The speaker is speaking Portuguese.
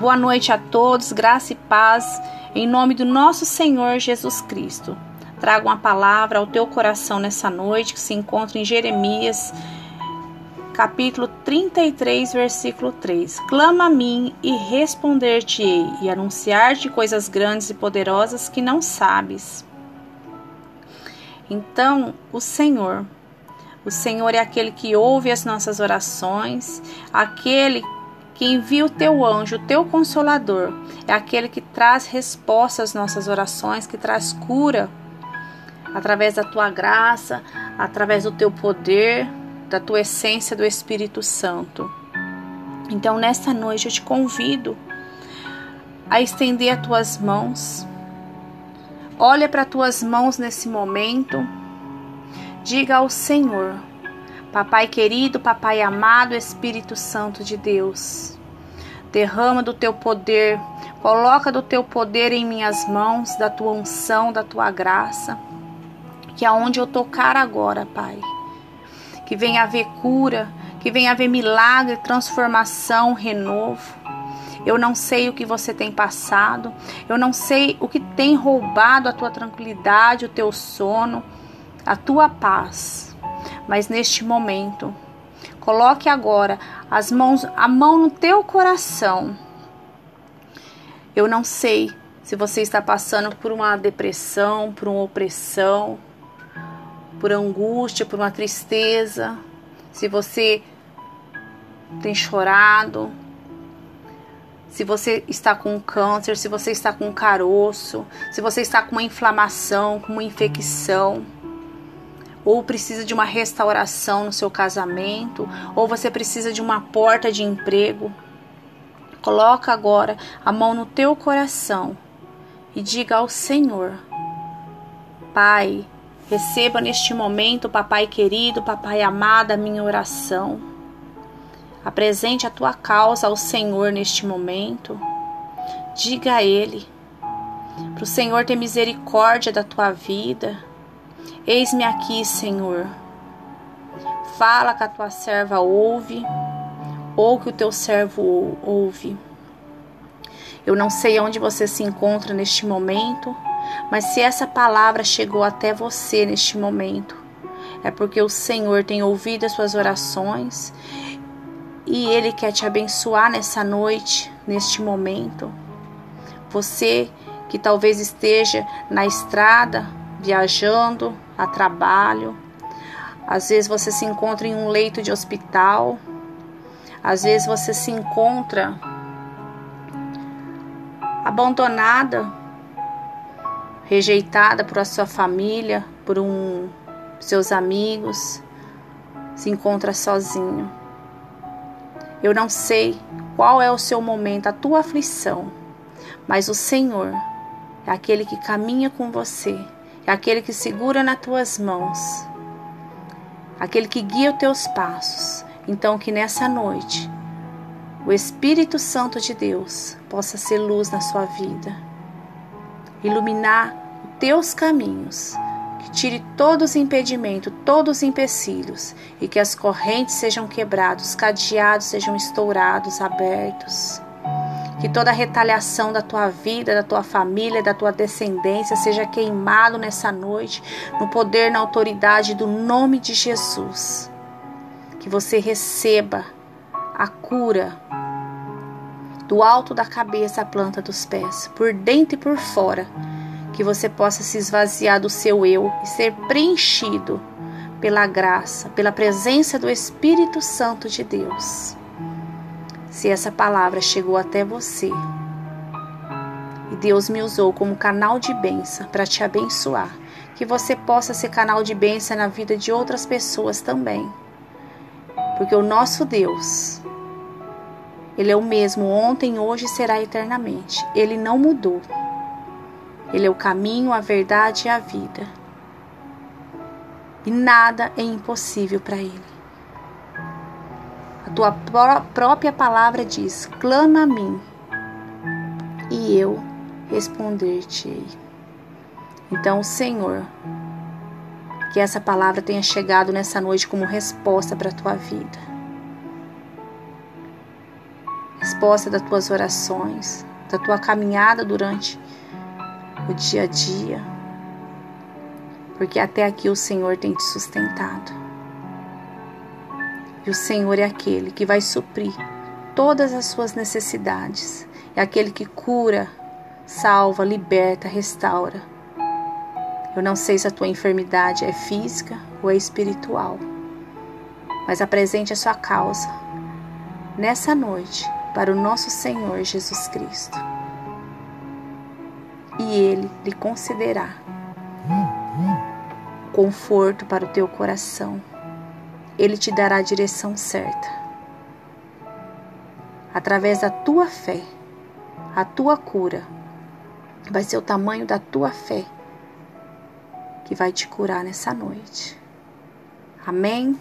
Boa noite a todos, graça e paz, em nome do nosso Senhor Jesus Cristo. Trago uma palavra ao teu coração nessa noite que se encontra em Jeremias, capítulo 33, versículo 3. Clama a mim e responder-te-ei, e anunciar-te coisas grandes e poderosas que não sabes. Então, o Senhor, o Senhor é aquele que ouve as nossas orações, aquele que envia o teu anjo, o teu consolador, é aquele que traz resposta às nossas orações, que traz cura através da tua graça, através do teu poder, da tua essência do Espírito Santo. Então, nesta noite eu te convido a estender as tuas mãos. Olha para as tuas mãos nesse momento. Diga ao Senhor: Papai querido, Papai amado, Espírito Santo de Deus, derrama do teu poder, coloca do teu poder em minhas mãos, da tua unção, da tua graça, que aonde eu tocar agora, Pai, que venha haver cura, que venha haver milagre, transformação, renovo. Eu não sei o que você tem passado, eu não sei o que tem roubado a tua tranquilidade, o teu sono, a tua paz mas neste momento, coloque agora as mãos, a mão no teu coração. Eu não sei se você está passando por uma depressão, por uma opressão, por angústia, por uma tristeza, se você tem chorado, se você está com câncer, se você está com caroço, se você está com uma inflamação, com uma infecção ou precisa de uma restauração no seu casamento, ou você precisa de uma porta de emprego. Coloca agora a mão no teu coração e diga ao Senhor: Pai, receba neste momento, papai querido, papai amado, a minha oração. Apresente a tua causa ao Senhor neste momento. Diga a Ele, para o Senhor ter misericórdia da tua vida Eis-me aqui, Senhor. Fala que a tua serva ouve, ou que o teu servo ouve. Eu não sei onde você se encontra neste momento, mas se essa palavra chegou até você neste momento, é porque o Senhor tem ouvido as suas orações e Ele quer te abençoar nessa noite, neste momento. Você que talvez esteja na estrada, viajando, a trabalho. Às vezes você se encontra em um leito de hospital. Às vezes você se encontra abandonada, rejeitada por a sua família, por um seus amigos, se encontra sozinho. Eu não sei qual é o seu momento, a tua aflição, mas o Senhor é aquele que caminha com você aquele que segura nas tuas mãos, aquele que guia os teus passos. Então, que nessa noite o Espírito Santo de Deus possa ser luz na sua vida, iluminar os teus caminhos, que tire todos os impedimentos, todos os empecilhos. E que as correntes sejam quebradas, os cadeados sejam estourados, abertos que toda retaliação da tua vida, da tua família, da tua descendência seja queimado nessa noite, no poder, na autoridade do nome de Jesus. Que você receba a cura do alto da cabeça à planta dos pés, por dentro e por fora. Que você possa se esvaziar do seu eu e ser preenchido pela graça, pela presença do Espírito Santo de Deus se essa palavra chegou até você e Deus me usou como canal de bênção para te abençoar, que você possa ser canal de bênção na vida de outras pessoas também. Porque o nosso Deus, Ele é o mesmo ontem, hoje e será eternamente. Ele não mudou. Ele é o caminho, a verdade e a vida. E nada é impossível para Ele. Tua pró própria palavra diz: clama a mim, e eu responder-te-ei. Então, Senhor, que essa palavra tenha chegado nessa noite como resposta para a tua vida. resposta das tuas orações, da tua caminhada durante o dia a dia, porque até aqui o Senhor tem te sustentado. E o Senhor é aquele que vai suprir todas as suas necessidades, é aquele que cura, salva, liberta, restaura. Eu não sei se a tua enfermidade é física ou é espiritual, mas apresente a sua causa nessa noite para o nosso Senhor Jesus Cristo. E Ele lhe concederá conforto para o teu coração. Ele te dará a direção certa. Através da tua fé, a tua cura vai ser o tamanho da tua fé que vai te curar nessa noite. Amém?